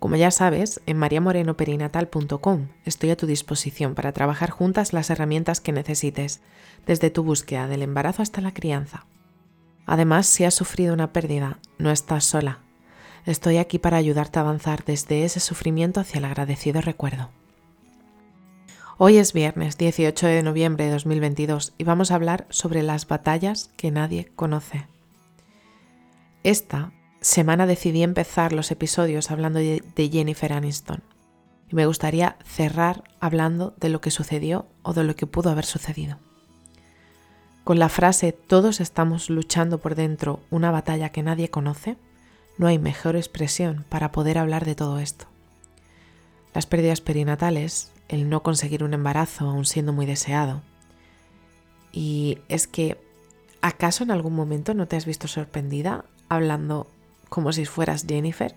como ya sabes, en mariamorenoperinatal.com estoy a tu disposición para trabajar juntas las herramientas que necesites, desde tu búsqueda del embarazo hasta la crianza. Además, si has sufrido una pérdida, no estás sola. Estoy aquí para ayudarte a avanzar desde ese sufrimiento hacia el agradecido recuerdo. Hoy es viernes 18 de noviembre de 2022 y vamos a hablar sobre las batallas que nadie conoce. Esta semana decidí empezar los episodios hablando de, Jennifer Aniston. Y me gustaría cerrar hablando de lo que sucedió o de lo que pudo haber sucedido. Con la frase todos estamos luchando por dentro una batalla que nadie conoce, no hay mejor expresión para poder hablar de todo esto. Las pérdidas perinatales, el no conseguir un embarazo aún siendo muy deseado. Y es que, ¿acaso en algún momento no te has visto sorprendida hablando como si fueras Jennifer,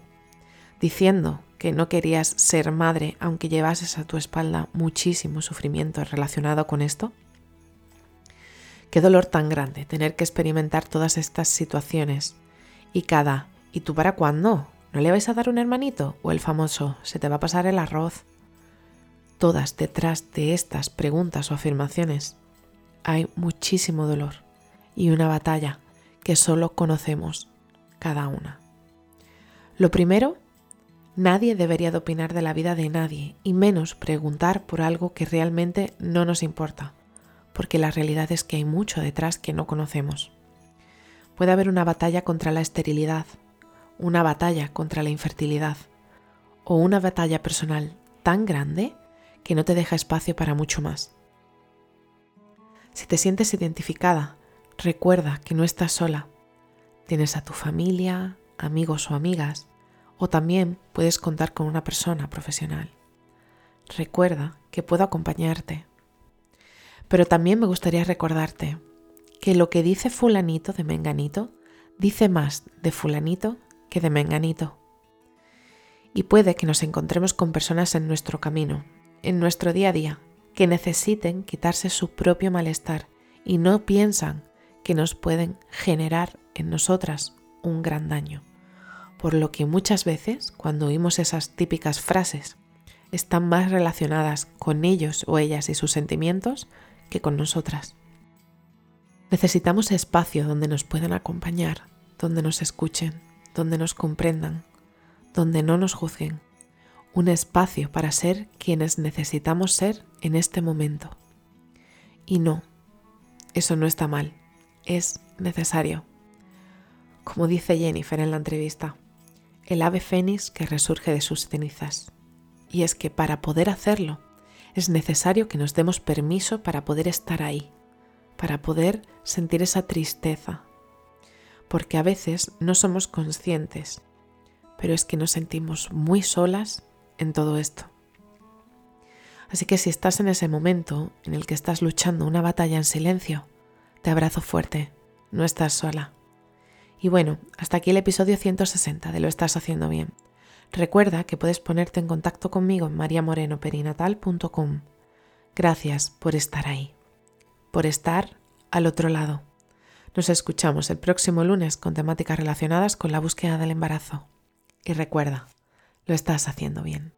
diciendo que no querías ser madre aunque llevases a tu espalda muchísimo sufrimiento relacionado con esto? Qué dolor tan grande tener que experimentar todas estas situaciones y cada ¿y tú para cuándo? ¿No le vais a dar un hermanito? O el famoso ¿se te va a pasar el arroz? Todas detrás de estas preguntas o afirmaciones hay muchísimo dolor y una batalla que solo conocemos cada una. Lo primero, nadie debería de opinar de la vida de nadie y menos preguntar por algo que realmente no nos importa, porque la realidad es que hay mucho detrás que no conocemos. Puede haber una batalla contra la esterilidad, una batalla contra la infertilidad o una batalla personal tan grande que no te deja espacio para mucho más. Si te sientes identificada, recuerda que no estás sola. Tienes a tu familia, amigos o amigas, o también puedes contar con una persona profesional. Recuerda que puedo acompañarte. Pero también me gustaría recordarte que lo que dice fulanito de menganito dice más de fulanito que de menganito. Y puede que nos encontremos con personas en nuestro camino, en nuestro día a día, que necesiten quitarse su propio malestar y no piensan que nos pueden generar en nosotras un gran daño por lo que muchas veces cuando oímos esas típicas frases están más relacionadas con ellos o ellas y sus sentimientos que con nosotras. Necesitamos espacio donde nos puedan acompañar, donde nos escuchen, donde nos comprendan, donde no nos juzguen. Un espacio para ser quienes necesitamos ser en este momento. Y no, eso no está mal, es necesario. Como dice Jennifer en la entrevista, el ave fénix que resurge de sus cenizas. Y es que para poder hacerlo es necesario que nos demos permiso para poder estar ahí, para poder sentir esa tristeza. Porque a veces no somos conscientes, pero es que nos sentimos muy solas en todo esto. Así que si estás en ese momento en el que estás luchando una batalla en silencio, te abrazo fuerte, no estás sola. Y bueno, hasta aquí el episodio 160 de Lo estás haciendo bien. Recuerda que puedes ponerte en contacto conmigo en mariamorenoperinatal.com. Gracias por estar ahí, por estar al otro lado. Nos escuchamos el próximo lunes con temáticas relacionadas con la búsqueda del embarazo. Y recuerda, lo estás haciendo bien.